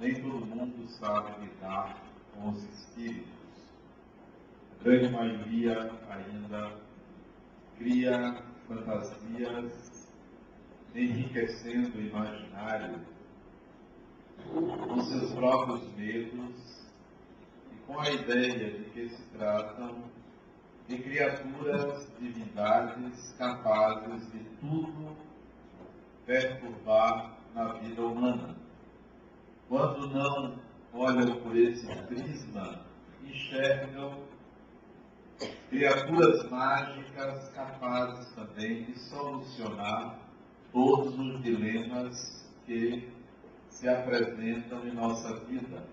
nem todo mundo sabe lidar com os espíritos. A grande maioria ainda cria fantasias enriquecendo o imaginário com seus próprios medos e com a ideia de que se tratam de criaturas, divindades capazes de tudo perturbar na vida humana. Quando não olham por esse prisma, enxergam criaturas mágicas capazes também de solucionar todos os dilemas que se apresentam em nossa vida.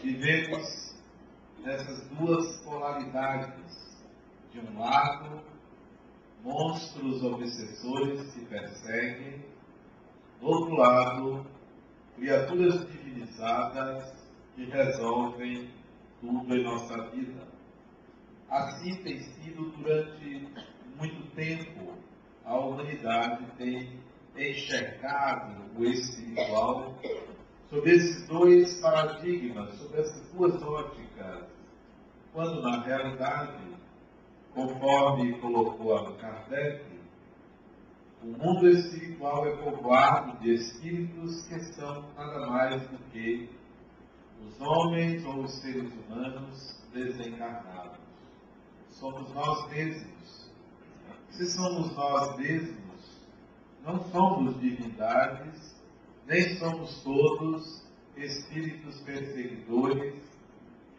Vivemos nessas duas polaridades. De um lado, monstros obsessores se perseguem, do outro lado, criaturas divinizadas que resolvem tudo em nossa vida. Assim tem sido durante muito tempo. A humanidade tem enxergado o espiritual sob esses dois paradigmas, sob essas duas óticas, quando na realidade, conforme colocou Kardec, o mundo espiritual é povoado de espíritos que são nada mais do que os homens ou os seres humanos desencarnados. Somos nós mesmos. Se somos nós mesmos, não somos divindades, nem somos todos espíritos perseguidores,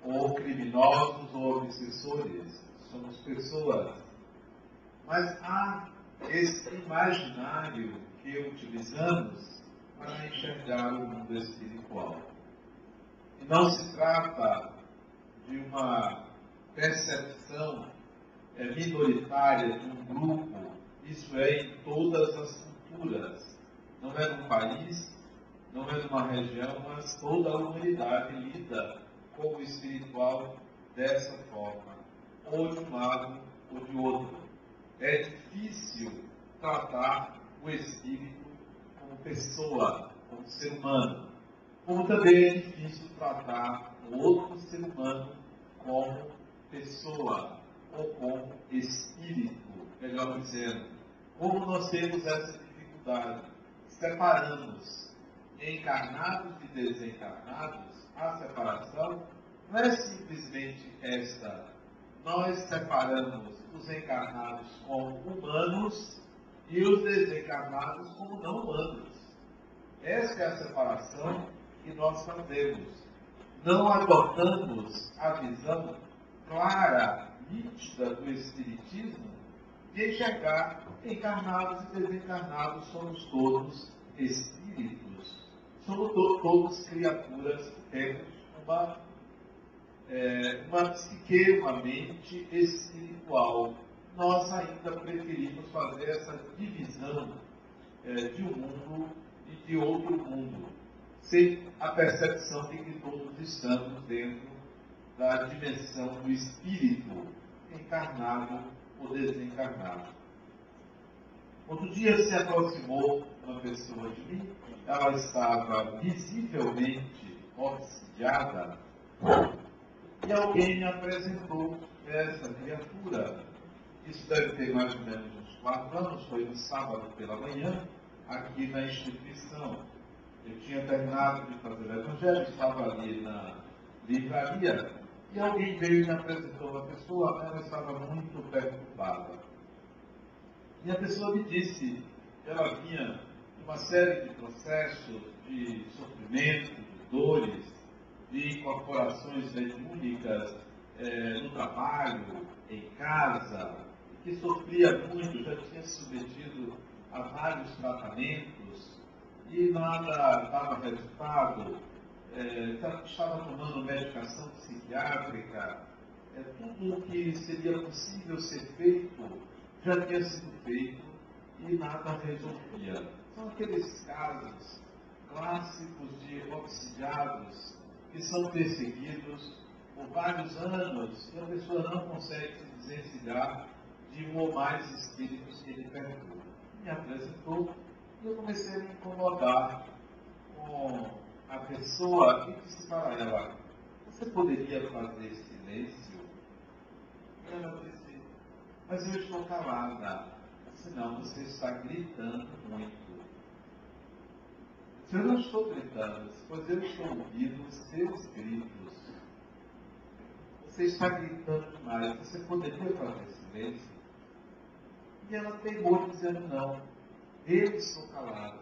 ou criminosos ou obsessores. Somos pessoas. Mas há esse imaginário que utilizamos para enxergar o mundo espiritual. E não se trata de uma percepção é, minoritária de um grupo, isso é em todas as culturas. Não é num país, não é numa região, mas toda a humanidade lida com o espiritual dessa forma, ou de um lado ou de outro. É difícil tratar o espírito como pessoa, como ser humano, como também é difícil tratar o outro ser humano como pessoa ou como espírito, melhor dizendo. Como nós temos essa dificuldade? Separamos encarnados e desencarnados, a separação não é simplesmente esta. Nós separamos os encarnados como humanos e os desencarnados como não humanos. Essa é a separação que nós fazemos. Não adotamos a visão clara, nítida do Espiritismo de enxergar encarnados e desencarnados somos todos espíritos, somos to todos criaturas que temos uma, é, uma psique, uma mente espiritual. Nós ainda preferimos fazer essa divisão é, de um mundo e de outro mundo, sem a percepção de que todos estamos dentro da dimensão do espírito, encarnado ou desencarnado. Outro dia se aproximou uma pessoa de mim, ela estava visivelmente obsidiada, e alguém me apresentou essa criatura. Isso deve ter mais ou menos uns quatro anos, foi no sábado pela manhã, aqui na instituição. Eu tinha terminado de fazer o evangelho, estava ali na livraria, e alguém veio e me apresentou uma pessoa, ela estava muito perturbada. E a pessoa me disse que ela vinha uma série de processos de sofrimento, de dores, de incorporações mediúnicas eh, no trabalho, em casa, que sofria muito, já tinha submetido a vários tratamentos e nada dava resultado é, estava tomando medicação psiquiátrica, é, tudo o que seria possível ser feito já tinha sido feito e nada resolvia. São aqueles casos clássicos de obsidiados que são perseguidos por vários anos e a pessoa não consegue se desencilhar de um ou mais espíritos que ele perturba. Me apresentou e eu comecei a me incomodar com a pessoa pessoa e disse para ela, você poderia fazer silêncio? Ela disse, mas eu estou calada. Senão você está gritando muito. Eu não estou gritando, pois eu estou ouvindo os seus gritos. Você está gritando demais. Você poderia fazer silêncio? E ela teimou dizendo não. Eu estou calado.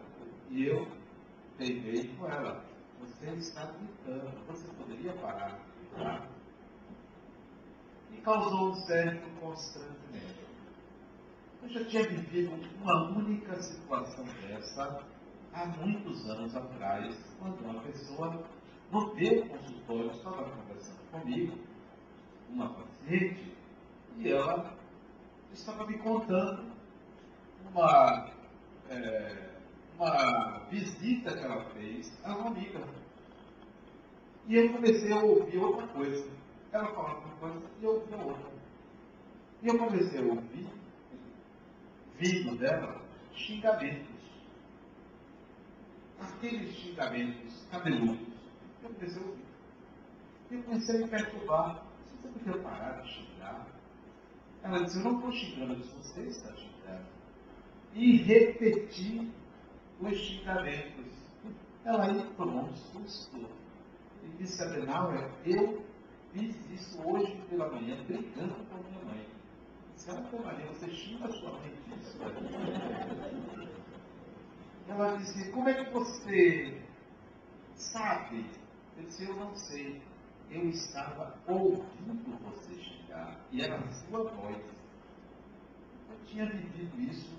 E eu teimei com ela. Você está gritando. Você poderia parar de gritar? E causou um certo constrangimento. Eu já tinha vivido uma única situação dessa há muitos anos atrás, quando uma pessoa no meu consultório estava conversando comigo, uma paciente, e ela estava me contando uma, é, uma visita que ela fez a uma amiga. E eu comecei a ouvir outra coisa. Ela falava uma coisa e eu ouvia outra. E eu comecei a ouvir, vindo dela, xingamentos. Aqueles xingamentos cabeludos. Eu comecei a ouvir. Eu comecei a me perturbar. Você podia parar de xingar? Ela disse, eu não estou xingando, eu disse, você está xingando. E repetir os xingamentos. Ela aí tomou um susto. E disse, Adenauer, eu fiz isso hoje pela manhã, brigando com minha mãe. Disse, ela, Maria, você xinga a sua mãe disso? Ela disse, como é que você sabe? Eu disse, eu não sei eu estava ouvindo você xingar, e era a sua voz. Eu tinha vivido isso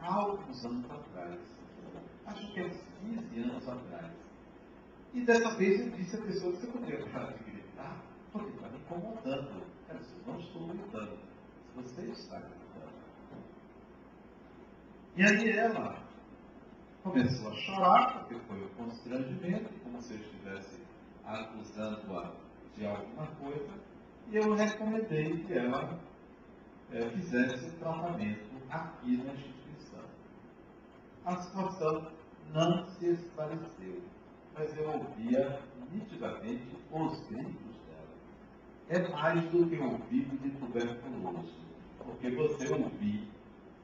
há alguns anos atrás, acho que há uns 15 anos atrás. E dessa vez eu disse à pessoa, você poderia parar de gritar? Porque está me incomodando. Eu disse, não estou gritando, você está gritando. E aí ela começou a chorar, porque foi um constrangimento, como se eu estivesse acusando-a de alguma coisa, e eu recomendei que ela é, fizesse o tratamento aqui na instituição. A situação não se esclareceu, mas eu ouvia nitidamente os gritos dela. É mais do que ouvido de tuberculoso, porque você ouvir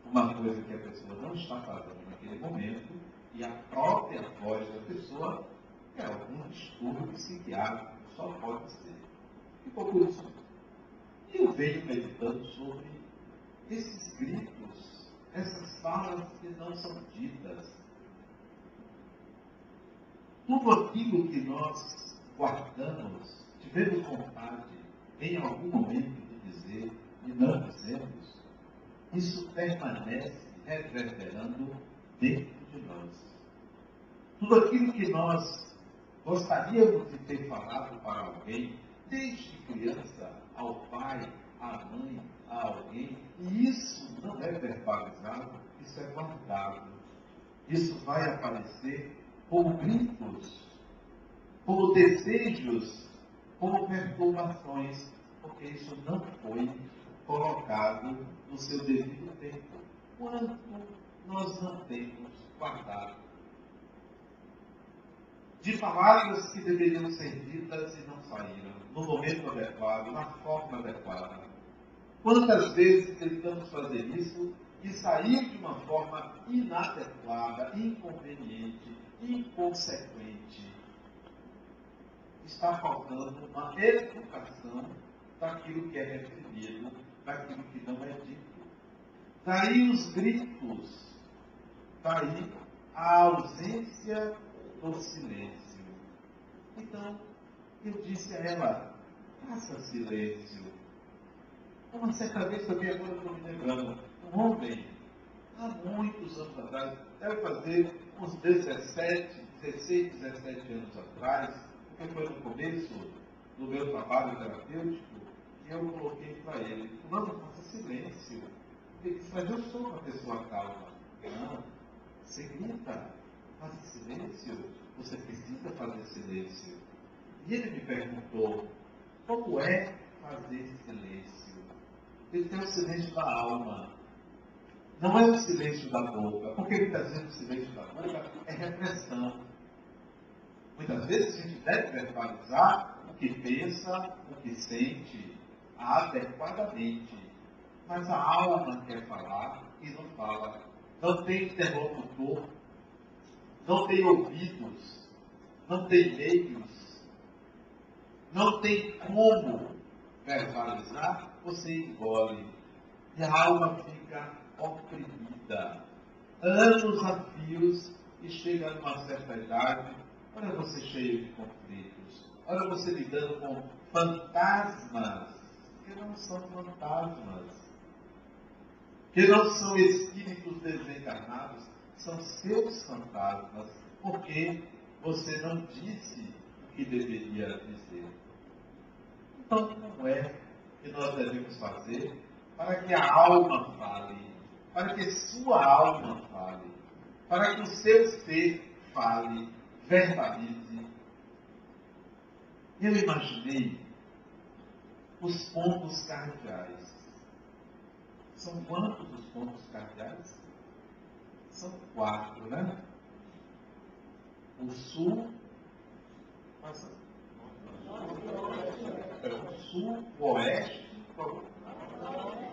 uma coisa que a pessoa não está fazendo naquele momento e a própria voz da pessoa é algum distúrbio psiquiátrico só pode ser. Ficou por isso. E eu venho meditando sobre esses gritos, essas falas que não são ditas. Tudo aquilo que nós guardamos, tivemos vontade em algum momento de dizer e não dizemos, isso permanece reverberando dentro de nós. Tudo aquilo que nós Gostaríamos de ter falado para alguém, desde criança, ao pai, à mãe, a alguém, e isso não é verbalizado, isso é guardado. Isso vai aparecer como gritos, como desejos, como perturbações, porque isso não foi colocado no seu devido tempo. Quanto nós não temos guardado de palavras que deveriam ser ditas e não saíram, no momento adequado, na forma adequada. Quantas vezes tentamos fazer isso e sair de uma forma inadequada, inconveniente, inconsequente? Está faltando uma educação daquilo que é recebido, daquilo que não é dito. Daí os gritos, daí a ausência do silêncio. Então, eu disse a ela, faça silêncio. Uma certa vez também, agora estou me lembrando, um homem, há muitos anos atrás, deve fazer uns 17, 16, 17 anos atrás, porque foi no começo do meu trabalho terapêutico, e eu coloquei para ele, fulano, faça silêncio. Ele disse, mas eu sou uma pessoa calma. Não, você grita, faça silêncio, você precisa fazer silêncio. E ele me perguntou, como é fazer silêncio? Ele tem o silêncio da alma. Não é o silêncio da boca, porque muitas vezes o silêncio da boca é repressão. Muitas vezes a gente deve verbalizar o que pensa, o que sente, adequadamente. Mas a alma quer falar e não fala. Não tem interlocutor, não tem ouvidos, não tem meios, não tem como verbalizar, você engole. E a alma fica oprimida. Anos a fios e chega numa certa idade, olha você cheio de conflitos, olha você lidando com fantasmas, que não são fantasmas, que não são espíritos desencarnados, são seus fantasmas, porque você não disse o que deveria dizer. Então, como é que nós devemos fazer para que a alma fale, para que sua alma fale, para que o seu ser fale, verbalize? Eu imaginei os pontos cardeais. São quantos os pontos cardeais? São quatro, né? O sul, passa. O sul, o oeste,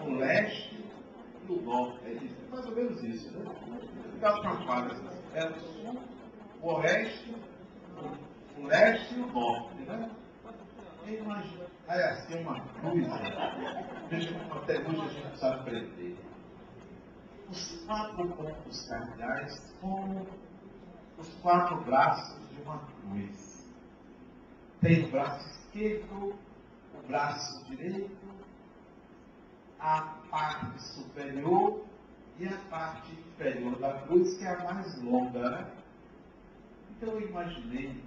o leste e o norte. É isso, é mais ou menos isso, né? Fica atrapalhado. É o sul, o oeste, o leste e o norte, né? Imagina, é assim uma cruz, veja como até hoje a gente precisa aprender. Os quatro pontos cardeais como os quatro braços de uma cruz. Tem o braço esquerdo, o braço direito, a parte superior e a parte inferior da cruz, que é a mais longa. Né? Então eu imaginei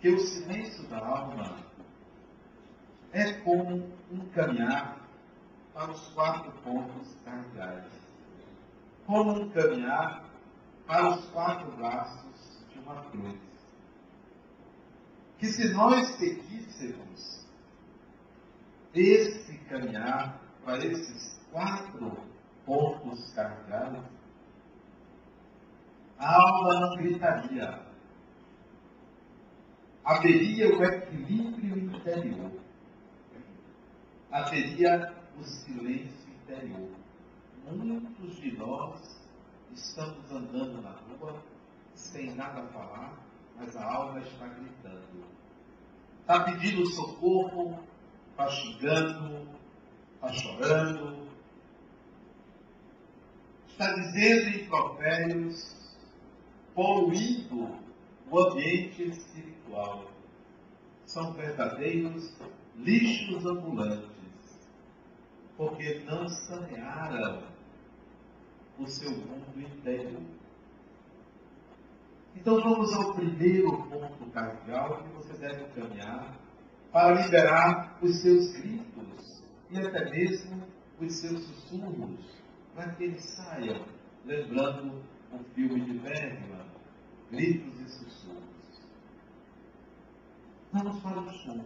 que o silêncio da alma é como um caminhar para os quatro pontos cardeais. Como um caminhar para os quatro braços de uma cruz. Que se nós seguíssemos esse caminhar para esses quatro pontos cardeais, a alma não gritaria. Haveria o equilíbrio interior haveria o silêncio interior. Muitos de nós estamos andando na rua sem nada falar, mas a alma está gritando. Está pedindo socorro, está xingando, está chorando, está dizendo impropérios, poluindo o ambiente espiritual. São verdadeiros lixos ambulantes porque não sanearam o seu mundo interior. Então vamos ao primeiro ponto cardeal que você deve caminhar para liberar os seus gritos e até mesmo os seus sussurros, para que eles saiam, lembrando o filme de Bergman, Gritos e Sussurros. Vamos para o sul.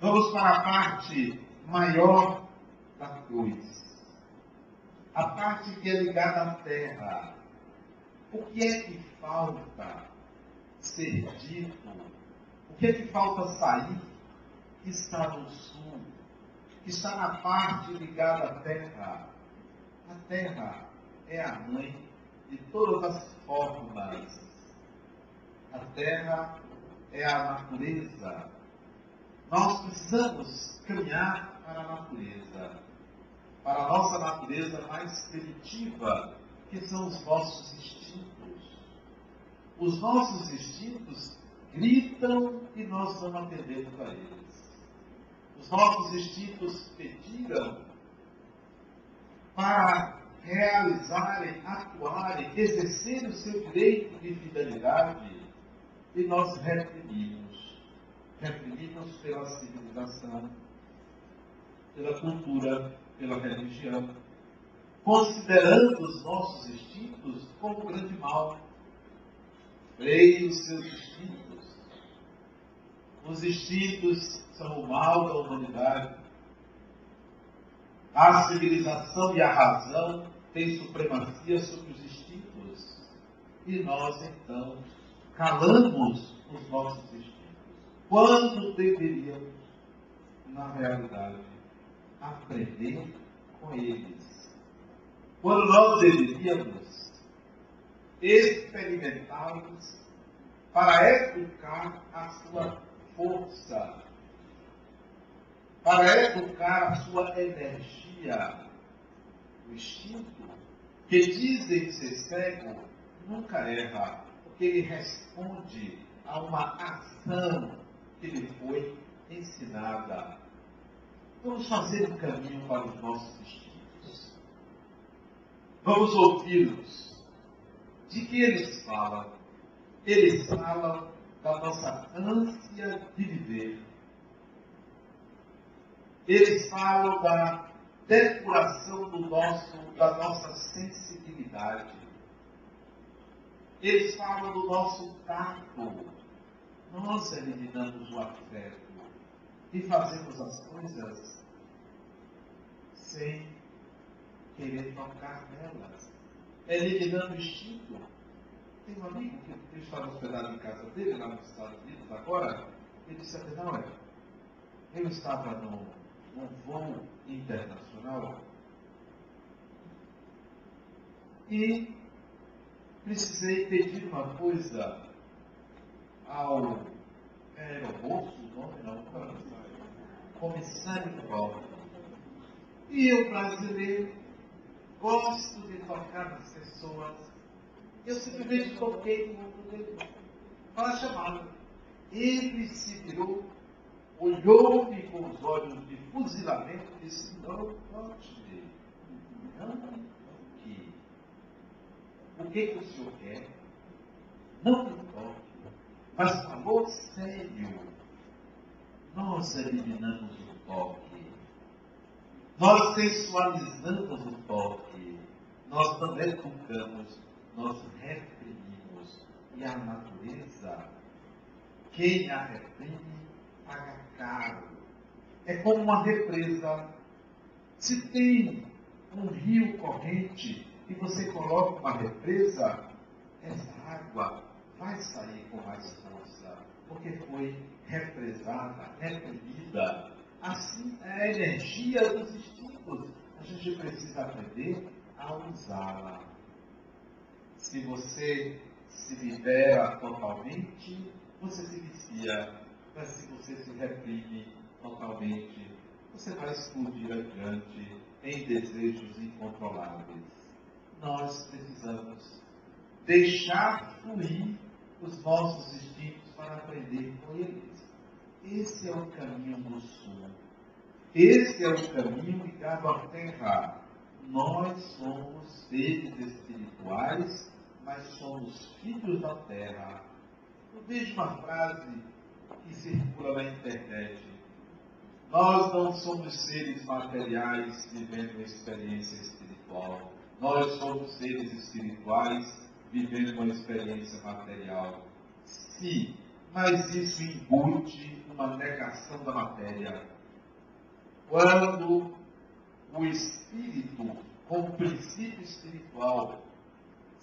Vamos para a parte maior da cruz. A parte que é ligada à terra. O que é que falta ser dito? O que é que falta sair? Que está no sul, que está na parte ligada à terra. A terra é a mãe de todas as formas. A terra é a natureza. Nós precisamos caminhar para a natureza, para a nossa natureza mais primitiva, que são os nossos instintos. Os nossos instintos gritam e nós não atendemos a eles. Os nossos instintos pediram para realizarem, atuarem, exercerem o seu direito de fidelidade e nós reprimimos. Reprimimos pela civilização, pela cultura, pela religião, considerando os nossos instintos como grande mal. Freie os seus instintos. Os instintos são o mal da humanidade. A civilização e a razão têm supremacia sobre os instintos. E nós, então, calamos os nossos instintos. Quando deveríamos, na realidade, aprender com eles. Quando nós deveríamos experimentá-los para educar a sua força, para educar a sua energia. O instinto, que dizem ser cego, nunca erra, porque ele responde a uma ação que lhe foi ensinada. Vamos fazer um caminho para os nossos instintos. Vamos ouvi-los. De que eles falam? Eles falam da nossa ânsia de viver. Eles falam da depuração do nosso, da nossa sensibilidade. Eles falam do nosso tato. Nós eliminamos o afeto e fazemos as coisas sem querer tocar nelas, eliminando o instinto. Tem um amigo que estava hospedado em casa dele, lá nos Estados Unidos, agora, ele disse assim, não, é, eu estava no, num voo internacional e precisei pedir uma coisa ao aeromoço, nome não, comissário de volta. E eu, brasileiro, gosto de tocar nas pessoas eu simplesmente toquei no ombro dele para chamá-lo. Ele se virou, olhou-me com os olhos de fuzilamento e disse: Não toque, não toque. O que, que o senhor quer? Não me toque. Mas falou sério. Nós eliminamos o toque. Nós sensualizamos o toque. Nós também educamos nós reprimimos. E a natureza, quem a reprime, paga caro. É como uma represa. Se tem um rio corrente e você coloca uma represa, essa água vai sair com mais força, porque foi represada, reprimida. Assim é a energia dos instintos. A gente precisa aprender a usá-la. Se você se libera totalmente, você se vicia. Mas se você se reprime totalmente, você vai explodir adiante em desejos incontroláveis. Nós precisamos deixar fluir os nossos instintos para aprender com eles. Esse é o caminho do sul. Esse é o caminho ligado à terra. Nós somos seres espirituais mas somos filhos da terra. Eu vejo uma frase que circula na internet. Nós não somos seres materiais vivendo uma experiência espiritual. Nós somos seres espirituais vivendo uma experiência material. Sim, mas isso embute uma negação da matéria. Quando o espírito, como princípio espiritual,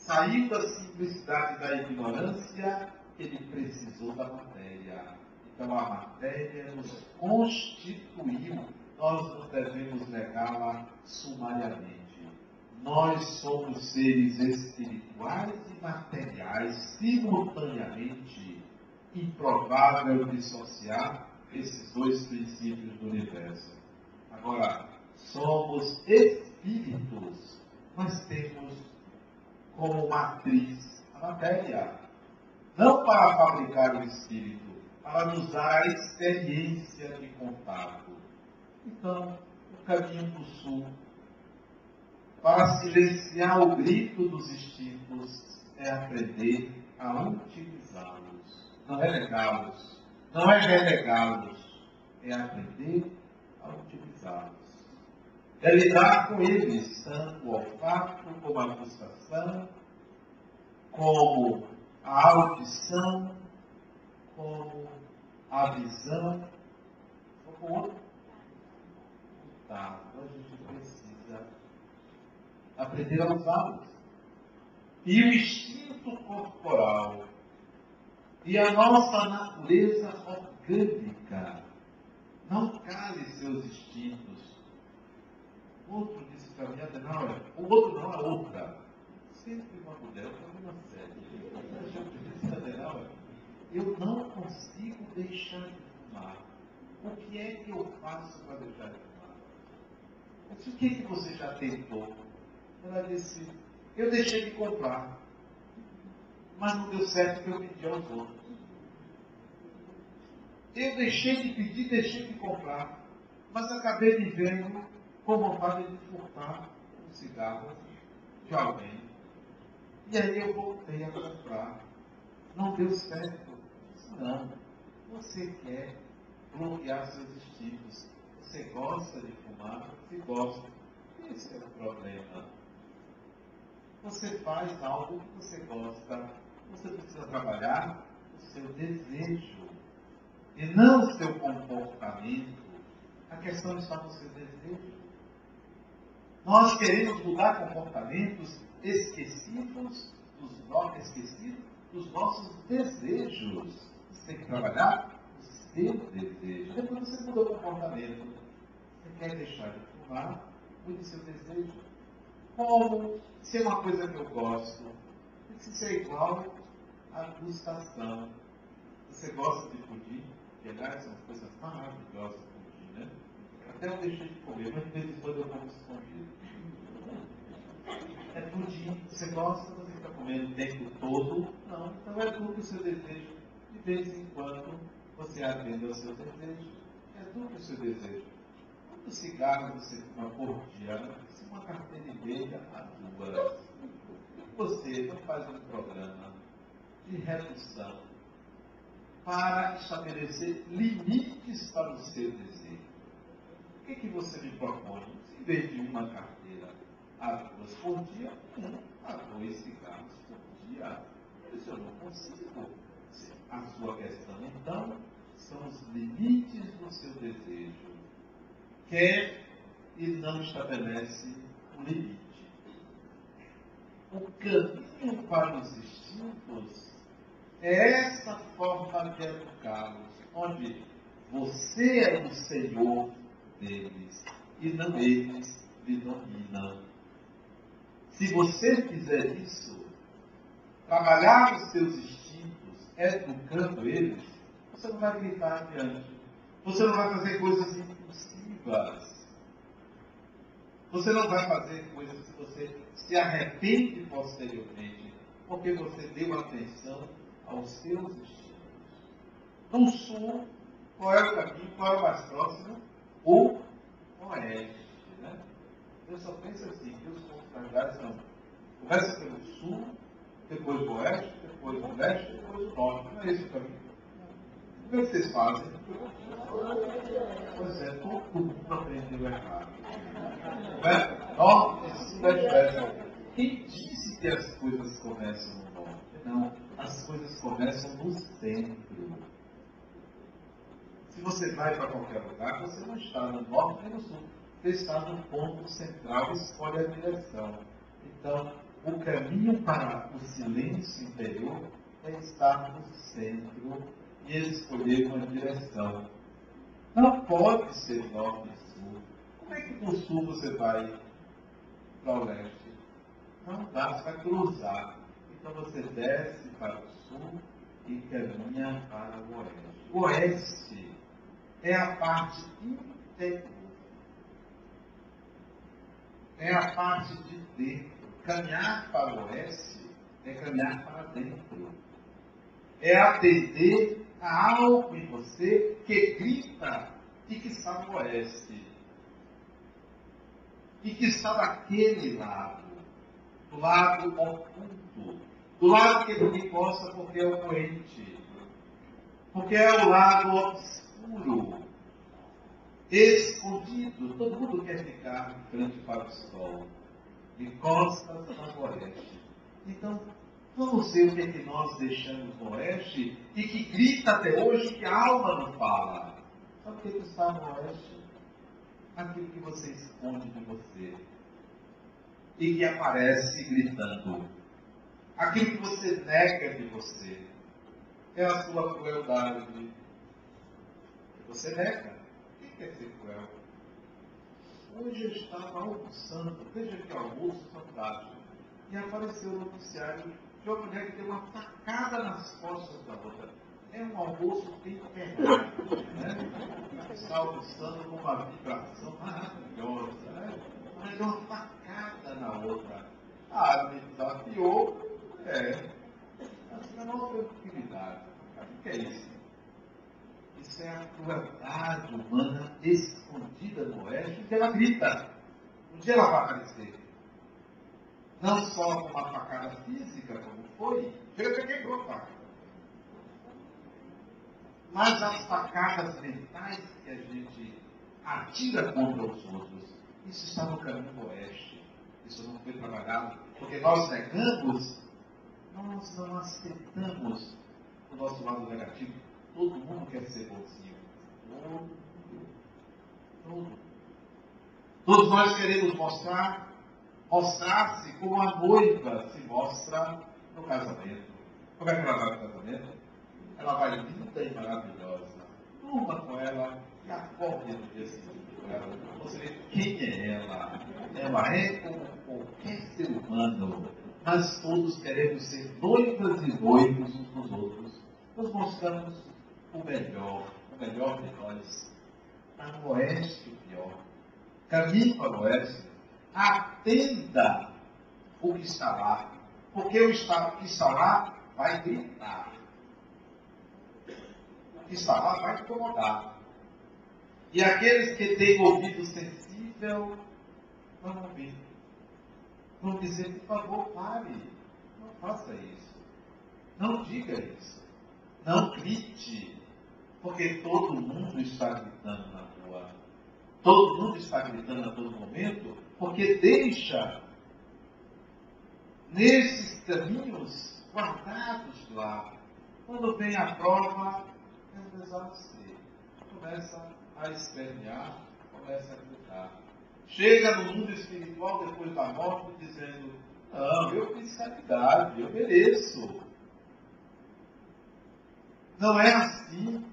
Saiu da simplicidade da ignorância, ele precisou da matéria. Então a matéria nos constituiu, nós não devemos negá-la sumariamente. Nós somos seres espirituais e materiais simultaneamente. Improvável dissociar esses dois princípios do universo. Agora, somos espíritos, mas temos como matriz a matéria. Não para fabricar o espírito, para nos dar a experiência de contato. Então, o caminho do sul, para silenciar o grito dos instintos, é aprender a utilizá-los. Não é negá-los, não é relegá-los, é aprender a utilizá-los é lidar com eles, tanto o olfato como a gustação, como a audição, como a visão, como. Tá, então a gente precisa aprender a usá-los. E o instinto corporal E a nossa natureza orgânica não cale seus instintos. Outro disse para mim, Adenauer, o outro não, a outra. Sempre uma mulher, eu sério. Adenauer, eu não consigo deixar de fumar. O que é que eu faço para deixar de fumar? Eu disse, o que, é que você já tentou? Ela disse, eu deixei de comprar. Mas não deu certo que eu pedi aos outros. Eu deixei de pedir, deixei de comprar. Mas acabei me vendo com vontade de furtar um cigarro de alguém. E aí eu voltei a comprar. Não deu certo. Não. Você quer bloquear seus instintos. Você gosta de fumar, você gosta. Esse é o problema. Você faz algo que você gosta. Você precisa trabalhar o seu desejo e não o seu comportamento. A questão está no seu desejo. Nós queremos mudar comportamentos esquecidos dos nossos, esquecidos dos nossos desejos. Você tem que trabalhar o seu desejo. Depois você muda o comportamento. Você quer deixar de fumar, mude o seu desejo. Como? Se é uma coisa que eu gosto, que ser igual à gustação. Você gosta de pudim? Que aliás são coisas maravilhosas pudim, né? Até eu deixei de comer, mas de vez em quando eu como escondido. É pudim, você gosta, você está comendo o tempo todo? Não, então é tudo o seu desejo. De vez em quando você atende ao seu desejo. É tudo o seu desejo. Quantos cigarros você fuma por dia? Uma carteira e meia a duas. Você não faz um programa de redução para estabelecer limites para o seu desejo. O que, que você me propõe? Em vez de uma carteira a duas por dia, um a dois cigarros por dia. Isso eu não consigo. A sua questão, então, são os limites do seu desejo. Quer e não estabelece um limite. O caminho para os instintos é essa forma de educá-los, onde você é o Senhor deles e não eles lhe dominam. Se você fizer isso, trabalhar os seus instintos, educando eles, você não vai gritar adiante. Você não vai fazer coisas impulsivas. Você não vai fazer coisas que você se arrepende posteriormente, porque você deu atenção aos seus destinos. No sul, qual é o caminho, qual é o mais próximo? O oeste. Né? Eu só penso assim, que os pontos são começa pelo sul, depois o oeste, depois o leste, depois o norte. Não é esse o caminho. O que vocês fazem? Pois é, mundo aprendeu errado. É? Norte, sul, leste, oeste. Quem disse que as coisas começam no norte? Não as coisas começam no centro. Se você vai para qualquer lugar, você não está no norte nem no sul. Você está no ponto central e escolhe a direção. Então, o caminho para o silêncio interior é estar no centro e escolher uma direção. Não pode ser norte e sul. Como é que do sul você vai para o leste? Não dá, você vai cruzar. Então você desce para o sul e caminha para o oeste. O oeste é a parte interior. É a parte de dentro. Caminhar para o oeste é caminhar para dentro. É atender a algo em você que grita e que está no oeste. E que está daquele lado, do lado oculto do lado que ele encosta porque é o doente. Porque é o lado obscuro, escondido. Todo mundo quer ficar frente para o sol. Encosta para o oeste. Então, vamos ver o que, é que nós deixamos no oeste e que grita até hoje que a alma não fala. Sabe o que está no oeste? Aquilo que você esconde de você. E que aparece gritando aquilo que você nega de você. é a sua crueldade. Você nega. Quem quer ser cruel? Hoje eu estava almoçando, veja que almoço fantástico, e apareceu o noticiário de uma mulher que deu uma facada nas costas da outra. É um almoço temperado, né? Está almoçando com uma vibração maravilhosa, né? Mas deu uma facada na outra. Ah, me desafiou, é. É uma tranquilidade. O que é isso? Isso é a crueldade humana escondida no oeste, que ela grita. Um dia ela vai aparecer. Não só com uma facada física, como foi, ele quebrou a faca. Mas as facadas mentais que a gente atira contra os outros, isso está no caminho do oeste. Isso não foi trabalhado, porque nós negamos, nós não aceitamos o nosso lado negativo. Todo mundo quer ser bonzinho. Todo mundo. Todo. Todos nós queremos mostrar, mostrar-se como a noiva se mostra no casamento. Como é que ela vai no casamento? Ela vai linda e maravilhosa. Uma com ela e acorde no dia seguinte com ela. Você vê quem é ela. Ela é como qualquer ser humano. Mas todos queremos ser noivas e noivos uns dos outros. Nos mostramos o melhor, o melhor de nós. Está no oeste o pior. Caminhe para o oeste. Atenda o que está lá. Porque o que está lá vai gritar. O que está lá vai incomodar. E aqueles que têm ouvido sensível vão ouvir. Vão dizer, por favor, pare. Não faça isso. Não diga isso. Não grite. Porque todo mundo está gritando na rua. Todo mundo está gritando a todo momento, porque deixa nesses caminhos guardados lá. Quando vem a prova, é um desastre. Começa a espernear, começa a gritar. Chega no mundo espiritual depois da morte dizendo: Não, eu fiz caridade, eu mereço. Não é assim.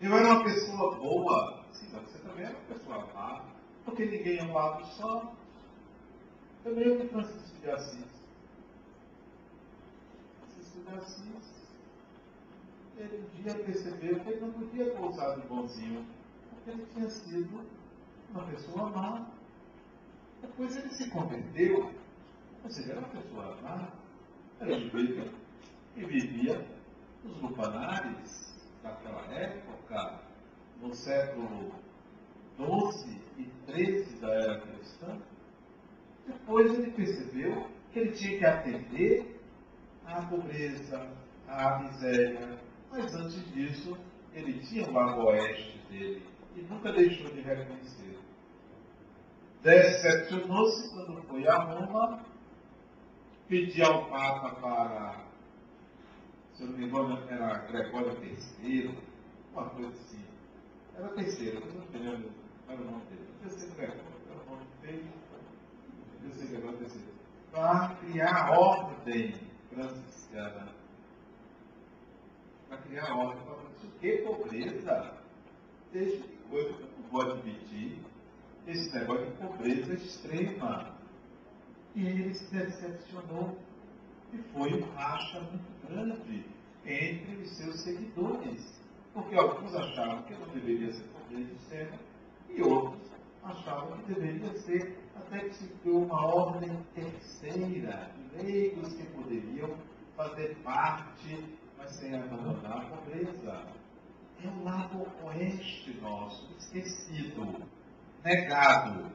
Eu era uma pessoa boa. Sim, mas você também era uma pessoa má. Porque ninguém é um lado só. Também eu que Francisco de Assis. Francisco de Assis. Ele um dia percebeu que ele não podia gozar de bonzinho. Porque ele tinha sido uma pessoa má. Depois ele se converteu. Ou seja, era uma pessoa má. Era judeu e vivia os lupanares daquela época, no século XII e XIII da era cristã, depois ele percebeu que ele tinha que atender à pobreza, à miséria, mas antes disso, ele tinha o lado oeste dele e nunca deixou de reconhecer. Decepcionou-se quando foi a Roma, pediu ao Papa para se eu não me engano, era Gregório III, uma coisa assim. Era terceiro, eu não me lembro era o nome dele. Ser Gregório, era o nome dele. Devia ser Gregório III. Para criar ordem franciscana. Para criar a ordem. Isso que pobreza! Desde que coisa que eu não vou admitir esse negócio de pobreza extrema. E ele se decepcionou e foi um racha muito grande entre os seus seguidores. Porque alguns achavam que não deveria ser poder externo e outros achavam que deveria ser, até que se criou uma ordem terceira de leigos que poderiam fazer parte, mas sem abandonar a pobreza. É o lado oeste nosso, esquecido, negado,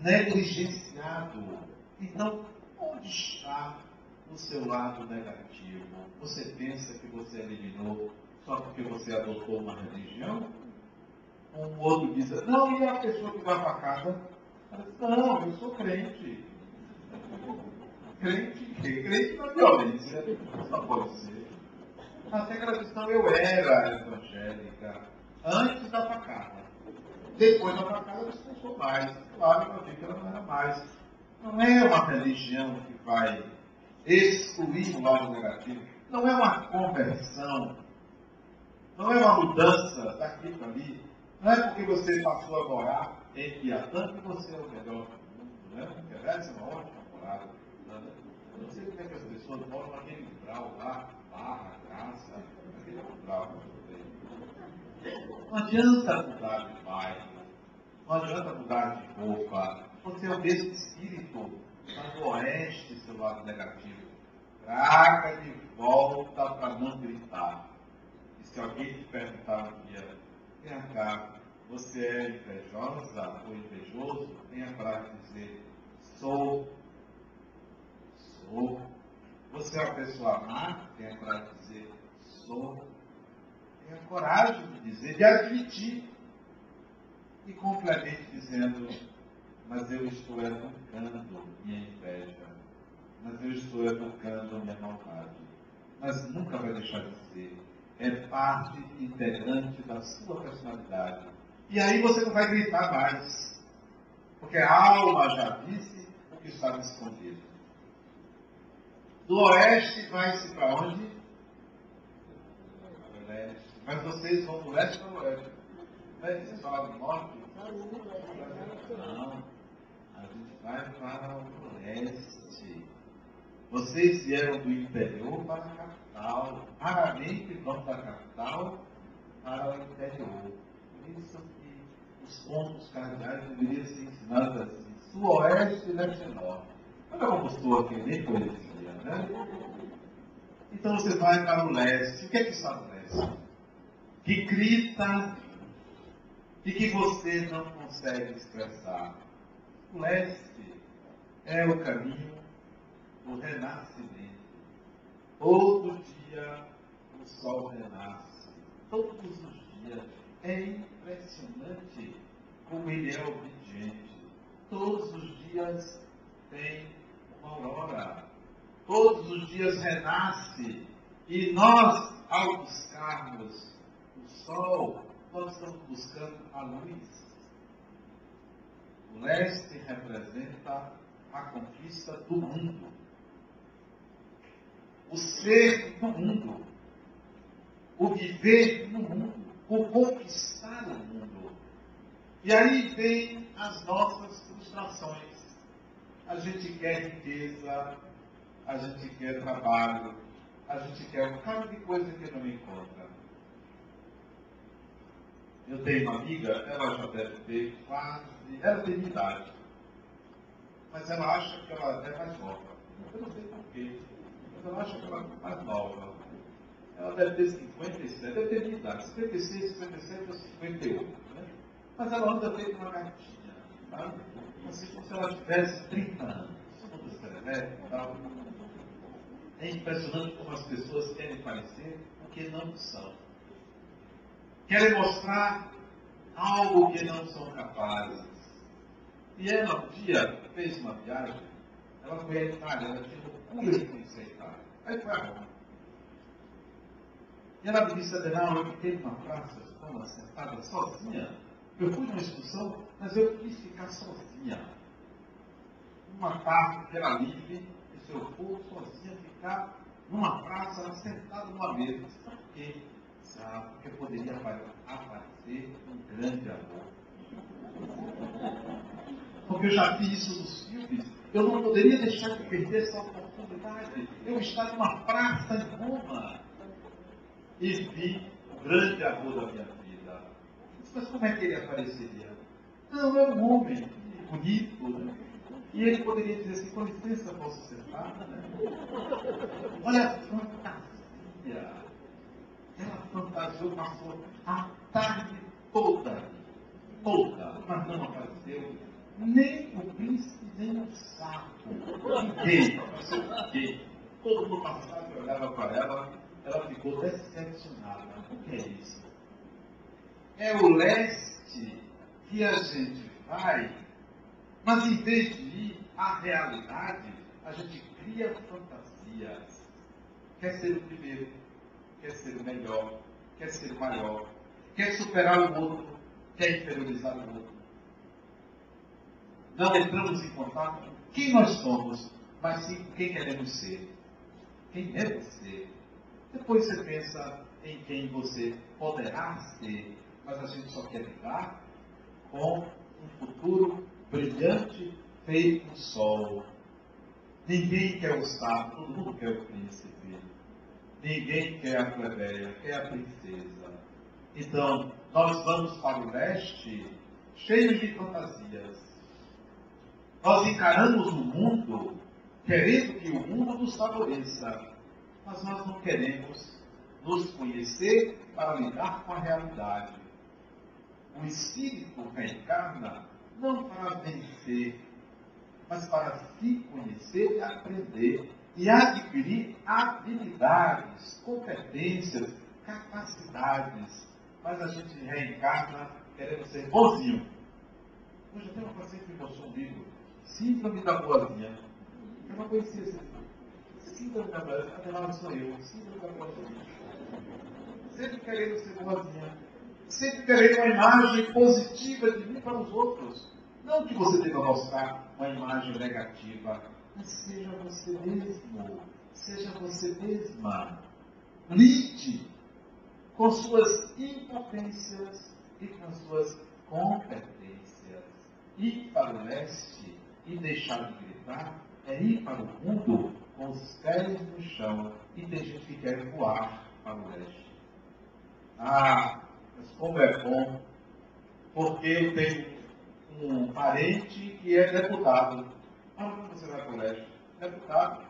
negligenciado. Então, onde está o seu lado negativo. Você pensa que você eliminou só porque você adotou uma religião? Um outro diz, não, e a pessoa que vai para casa? Não, eu sou crente. Crente, crente na violência. Não pode ser. Até que ela disse, não, eu era evangélica antes da facada. Depois da facada, eu não sou mais. Claro, eu vi que ela não era mais. Não é uma religião que vai excluir o lado negativo. Não é uma conversão Não é uma mudança daqui para ali. Não é porque você passou a morar em Piatã que você é o melhor do mundo. Não é? Porque é uma ótima morada. Eu não sei como é que as pessoas moram naquele grau lá, barra, graça, naquele grau. Não adianta mudar de bairro, não adianta mudar de roupa. Você é o mesmo espírito, mas oeste, seu lado negativo. Traga de volta para não gritar. E se alguém te perguntar um dia, vem cá, você é invejosa ou invejoso? Tenha para dizer, sou. Sou. Você é uma pessoa má? Tenha para dizer, sou. Tenha coragem de dizer, de admitir. E complemente dizendo, mas eu estou educando minha inveja. Mas eu estou educando minha maldade. Mas nunca vai deixar de ser. É parte integrante da sua personalidade. E aí você não vai gritar mais. Porque a alma já disse o que estava escondido. Do oeste vai-se para onde? Leste. Mas vocês vão do leste para o oeste. É que vocês falam do norte? Não. A gente vai para o leste. Vocês vieram do interior para a capital. Raramente vão da capital para o interior. Isso que os pontos cardeais deveriam ser ensinados assim. Sul-oeste e leste-norte. Olha como estou aqui, nem poesia, né? Então você vai para o leste. O que é que está no leste? Que grita e que você não consegue expressar. O leste é o caminho do renascimento. Todo dia o sol renasce. Todos os dias. É impressionante como ele é obediente. Todos os dias tem uma aurora. Todos os dias renasce. E nós, ao buscarmos sol, nós estamos buscando a luz. O leste representa a conquista do mundo. O ser do mundo. O viver no mundo. O conquistar o mundo. E aí vem as nossas frustrações. A gente quer riqueza, a gente quer trabalho, a gente quer um bocado de coisa que não encontra. Eu tenho uma amiga, ela já deve ter quase. Ela tem idade. Mas ela acha que ela é mais nova. Eu não sei porquê. Mas ela acha que ela é mais nova. Ela deve ter 57, deve ter minha idade. 56, 57 ou 58. Né? Mas ela anda feito uma gatinha. Tá? Assim como se ela tivesse 30 anos. E tal. É impressionante como as pessoas querem parecer o que não são querem mostrar algo que não são capazes. E ela um dia fez uma viagem, ela foi à Itália, ela tinha loucura de conhecer a Itália. Aí foi a Roma. E ela me disse, Adenal, eu fiquei numa praça, Roma, sentada sozinha. Eu fui numa excursão, mas eu quis ficar sozinha. Uma tarde que era livre, e se eu for sozinha, ficar numa praça, sentada numa mesa. Por quê? Porque poderia aparecer um grande amor. Porque eu já vi isso nos filmes. Eu não poderia deixar de perder essa oportunidade. Eu estava numa praça em Roma e vi o grande amor da minha vida. Mas como é que ele apareceria? Não, é um homem bonito, né? E ele poderia dizer assim, com licença, posso sentar? Né? Olha fantasia fantasiou, passou a tarde toda, toda, mas não apareceu nem o príncipe, nem o sapo. Ninguém. Todo mundo passava e olhava para ela, ela ficou decepcionada. O que é isso? É o leste que a gente vai, mas em vez de ir à realidade, a gente cria fantasias. Quer ser o primeiro, quer ser o melhor, quer ser o maior, quer superar o outro, quer inferiorizar o outro. Não entramos em contato com quem nós somos, mas sim com quem queremos ser. Quem é você? Depois você pensa, em quem você poderá ser, mas a gente só quer lidar com um futuro brilhante feito no sol. Ninguém quer o sábio, todo mundo quer o príncipe. Ninguém quer a plebeia, quer a princesa. Então, nós vamos para o leste cheios de fantasias. Nós encaramos o mundo querendo que o mundo nos favoreça, mas nós não queremos nos conhecer para lidar com a realidade. O espírito reencarna não para vencer, mas para se conhecer e aprender e adquirir habilidades, competências, capacidades. Mas a gente reencarna querendo ser bonzinho. Hoje eu tenho uma paciente que mostrou um livro, Síndrome da Boazinha. Eu não conhecia esse livro. Síndrome da Boazinha, afinal sou eu, Síndrome da Boazinha. Sempre querendo ser boazinha. Sempre querendo uma imagem positiva de mim para os outros. Não que você deva mostrar uma imagem negativa seja você mesmo, seja você mesma. Lide com suas impotências e com suas competências. Ir para o leste e deixar de gritar é ir para o mundo com os pés no chão e tem gente que quer voar para o leste. Ah, mas como é bom, porque eu tenho um parente que é deputado Onde você vai para o leste? Deputado.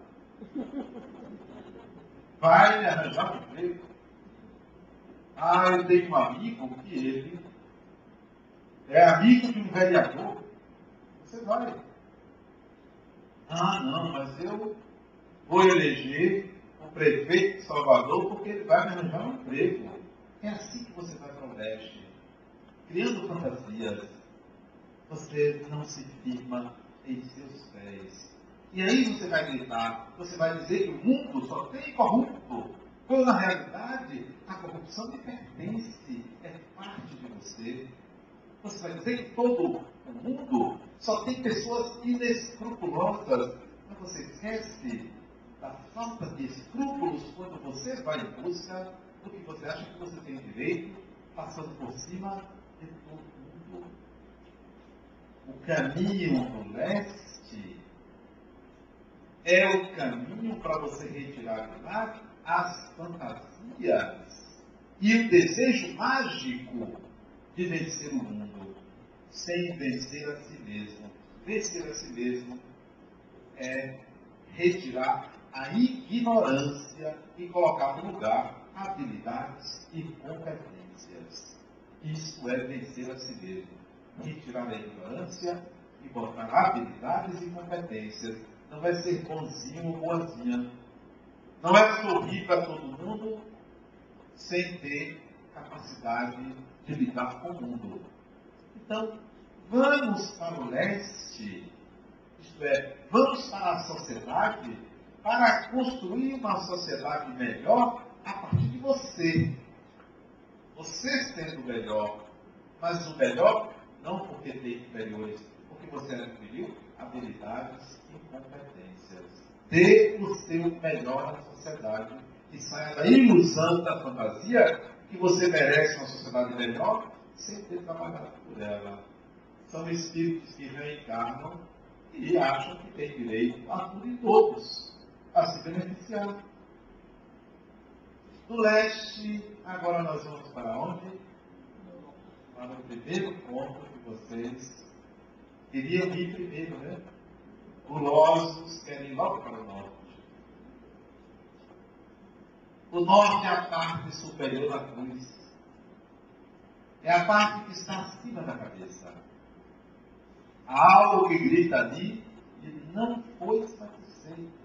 Vai arranjar um emprego. Ah, eu tenho um amigo que ele é amigo de um vereador. Você vai. Ah, não, mas eu vou eleger o prefeito de Salvador porque ele vai me arranjar um emprego. É assim que você vai para o leste. Criando fantasias. Você não se firma em seus pés. E aí você vai gritar, você vai dizer que o mundo só tem corrupto. Quando na realidade a corrupção lhe pertence, é parte de você. Você vai dizer que todo o mundo só tem pessoas inescrupulosas. Mas você esquece da falta de escrúpulos quando você vai em busca do que você acha que você tem direito, passando por cima de mundo o caminho do leste é o caminho para você retirar de lá as fantasias e o desejo mágico de vencer o mundo sem vencer a si mesmo. Vencer a si mesmo é retirar a ignorância e colocar no lugar habilidades e competências. Isso é vencer a si mesmo retirar a ignorância e botar habilidades e competências. Não vai ser bonzinho ou boazinha. Não é sorrir para todo mundo sem ter capacidade de lidar com o mundo. Então, vamos para o leste, isto é, vamos para a sociedade para construir uma sociedade melhor a partir de você. Você sendo melhor, mas o melhor não porque tem inferiores, porque você adquiriu habilidades e competências. Dê o seu melhor à sociedade e saia da ilusão da fantasia que você merece uma sociedade melhor sem ter trabalhado por ela. São espíritos que reencarnam e acham que têm direito a tudo e todos, a se beneficiar. Do leste, agora nós vamos para onde? Para o primeiro ponto vocês queriam ir primeiro, né? Gulosos querem logo para o norte. O norte é a parte superior da cruz. É a parte que está acima da cabeça. Há algo que grita ali e não foi satisfeito.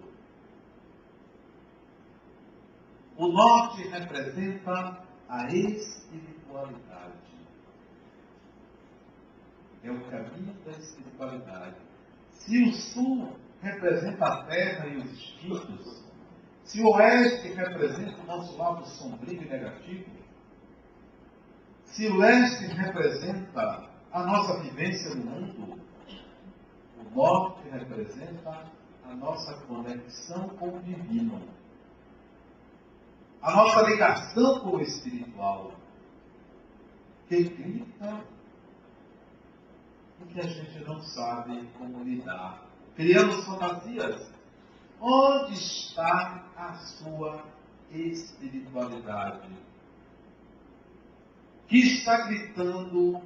O norte representa a espiritualidade é o caminho da espiritualidade. Se o sul representa a terra e os espíritos, se o oeste representa o nosso lado sombrio e negativo, se o leste representa a nossa vivência no mundo, o norte representa a nossa conexão com o divino. a nossa ligação com o espiritual. Que grita porque a gente não sabe como lidar. Criamos fantasias. Onde está a sua espiritualidade? Que está gritando,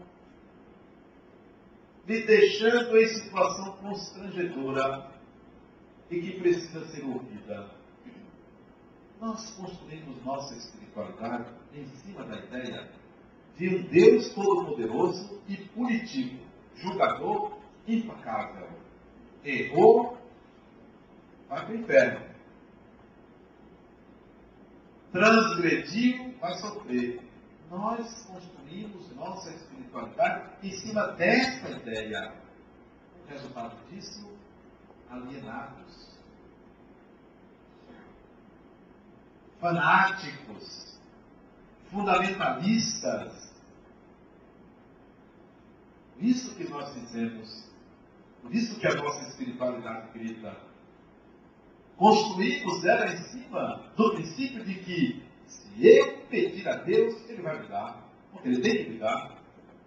me deixando em situação constrangedora e que precisa ser ouvida. Nós construímos nossa espiritualidade em cima da ideia de um Deus todo-poderoso e punitivo, julgador implacável. Errou, vai para o inferno. Transgrediu, vai sofrer. Nós construímos nossa espiritualidade em cima dessa ideia. O resultado disso, alienados. Fanáticos, fundamentalistas. Isso que nós fizemos por isso que a nossa espiritualidade grita. Construímos ela em cima do princípio de que se eu pedir a Deus, Ele vai me dar. Porque Ele tem que me dar.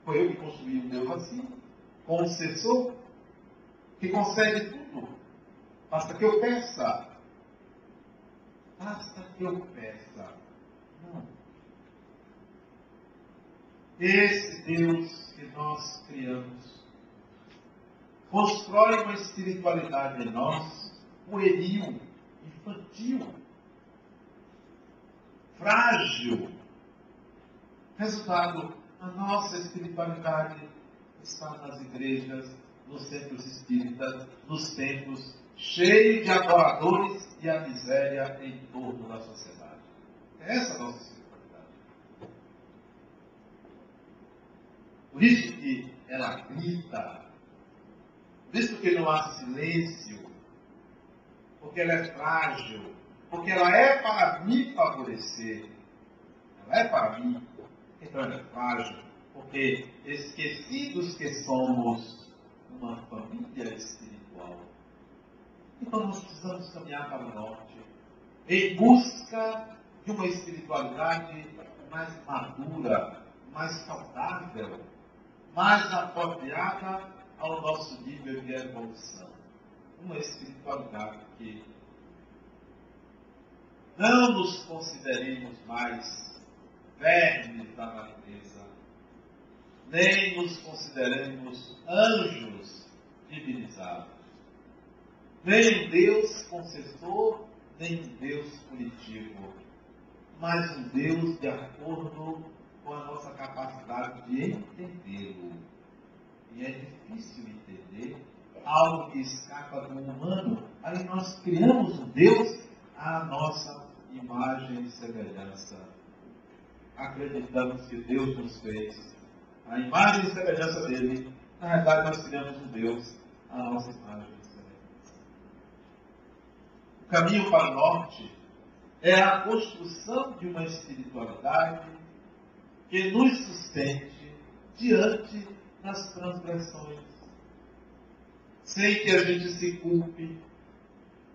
Foi eu que construí um Deus assim, com sucessor, que concede tudo. Basta que eu peça. Basta que eu peça. Não. Esse Deus nós criamos constrói uma espiritualidade em nós pueril, infantil, frágil. Resultado, a nossa espiritualidade está nas igrejas, nos centros espíritas, nos templos, cheio de adoradores e a miséria em torno da sociedade. É essa a nossa espiritualidade. Por isso que ela grita. Visto que não há silêncio, porque ela é frágil, porque ela é para me favorecer, ela é para mim, então ela é frágil, porque esquecidos que somos uma família espiritual, então nós precisamos caminhar para o norte, em busca de uma espiritualidade mais madura, mais saudável, mais apropriada ao nosso nível de evolução. Uma espiritualidade que não nos consideremos mais vermes da natureza, nem nos consideremos anjos divinizados, nem um Deus concessor, nem um Deus punitivo, mas um Deus de acordo com a nossa capacidade de entendê-lo e é difícil entender algo que escapa do humano, aí nós criamos um Deus à nossa imagem e semelhança. Acreditamos que Deus nos fez a imagem e semelhança dele. Na verdade, nós criamos um Deus à nossa imagem e semelhança. O caminho para o norte é a construção de uma espiritualidade que nos sustente diante nas transgressões, sem que a gente se culpe,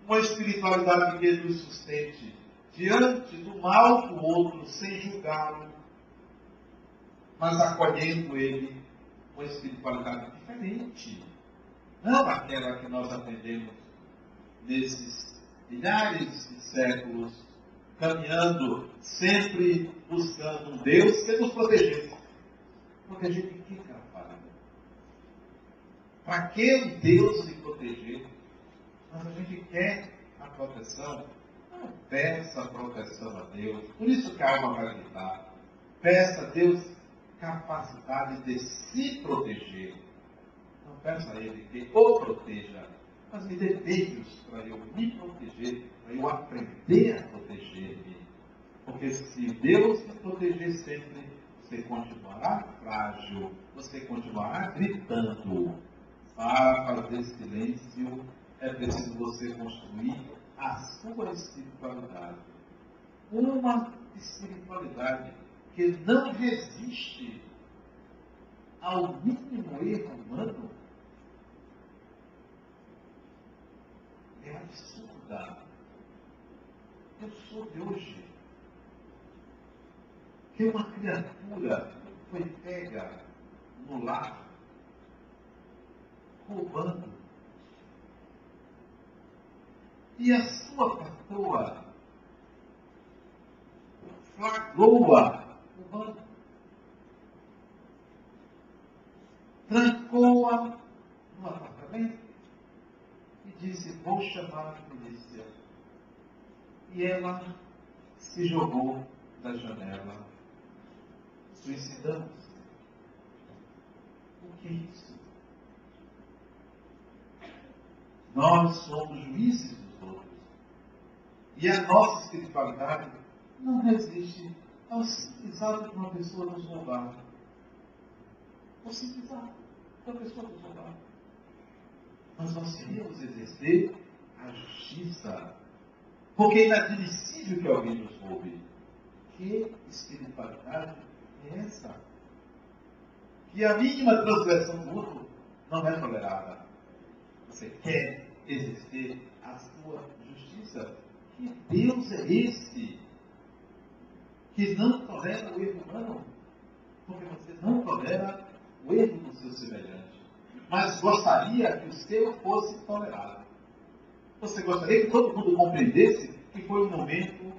uma espiritualidade que nos sustente diante do mal do outro, sem julgá-lo, mas acolhendo ele, uma espiritualidade diferente, não aquela que nós aprendemos nesses milhares de séculos, caminhando, sempre buscando um Deus que nos protegesse. Proteger de quê, cara? Para que Deus se proteger? Mas a gente quer a proteção. Não peça a proteção a Deus. Por isso que a alma vai gritar. Peça a Deus capacidade de se proteger. Não peça a Ele que o proteja, mas me dê meios para eu me proteger, para eu aprender a proteger-me. Porque se Deus me proteger sempre, você continuará frágil, você continuará gritando. Para fazer silêncio, é preciso você construir a sua espiritualidade. Uma espiritualidade que não resiste ao mínimo erro humano é absurda. Eu sou de hoje. que uma criatura foi pega no lar, roubando. E a sua patroa flagrou-a roubando. Trancou-a disse: Vou chamar a polícia. E ela se jogou da janela, suicidando-se. O que é isso? Nós somos juízes dos outros. E a nossa espiritualidade não resiste ao simples ato de uma pessoa nos roubar. O simples ato de uma pessoa nos roubar. Nós não queremos exercer a justiça. Porque é inadmissível que alguém nos roube. Que espiritualidade é essa? Que a mínima transgressão do outro não é tolerada. Você quer exercer a sua justiça. Que Deus é esse que não tolera o erro humano? Porque você não tolera o erro do seu semelhante. Mas gostaria que o seu fosse tolerado. Você gostaria que todo mundo compreendesse que foi um momento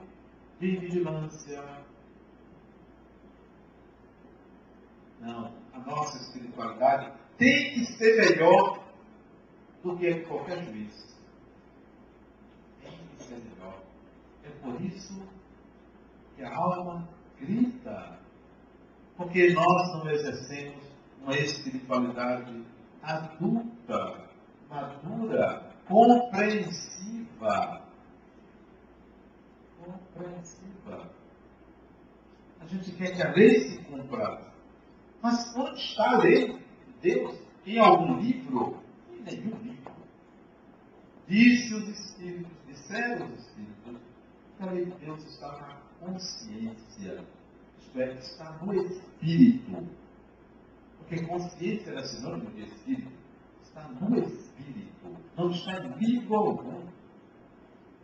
de vigilância. Não, a nossa espiritualidade tem que ser melhor do que qualquer juiz. Tem que ser melhor. É por isso que a alma grita. Porque nós não exercemos uma espiritualidade adulta, madura, compreensiva. Compreensiva. A gente quer que a lei se cumpra. Mas onde está a lei de Deus? Em algum livro? Em nenhum livro. Disse os Espíritos, disseram os Espíritos, que a lei de Deus está na consciência. Isto é, está no Espírito. Porque consciência era sinônimo de Espírito. Está no Espírito. Não está em livro algum.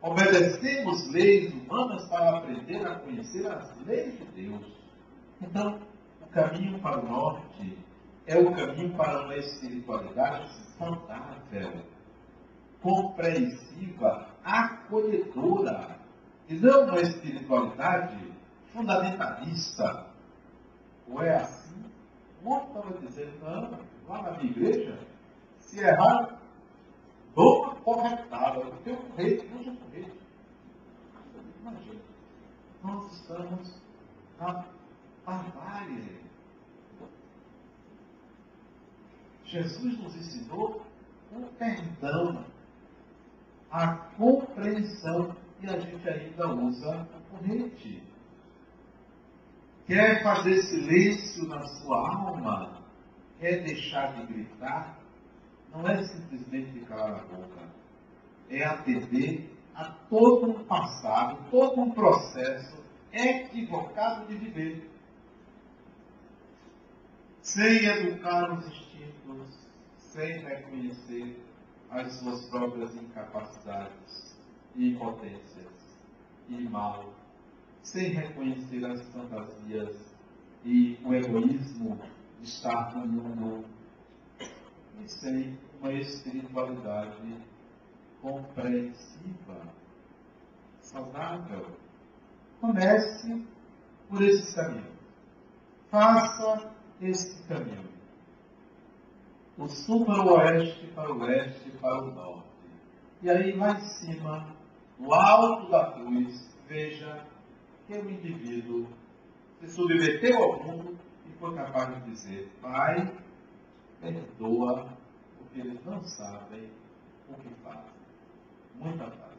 Obedecemos leis humanas para aprender a conhecer as leis de Deus. Então, o caminho para o norte é o caminho para uma espiritualidade saudável, compreensiva, acolhedora, e não uma espiritualidade fundamentalista. Ou é assim? Outro estava dizendo, não, lá na minha igreja, se errar, dou uma corretada, eu correio, eu já correio. Imagina, nós estamos na barbárie. Jesus nos ensinou o perdão, a compreensão, e a gente ainda usa o corrente. Quer fazer silêncio na sua alma? Quer deixar de gritar? Não é simplesmente calar a boca. É atender a todo um passado, todo um processo equivocado de viver. Sem educar os instintos, sem reconhecer as suas próprias incapacidades impotências e mal sem reconhecer as fantasias e o egoísmo de estar no mundo e sem uma espiritualidade compreensiva, saudável. Comece por esse caminho. Faça esse caminho. O sul para o oeste, para o leste, para o norte. E aí lá em cima, no alto da cruz, veja que o indivíduo se submeteu ao mundo e foi capaz de dizer: Pai, perdoa, porque eles não sabem o que fazem. Muita paz.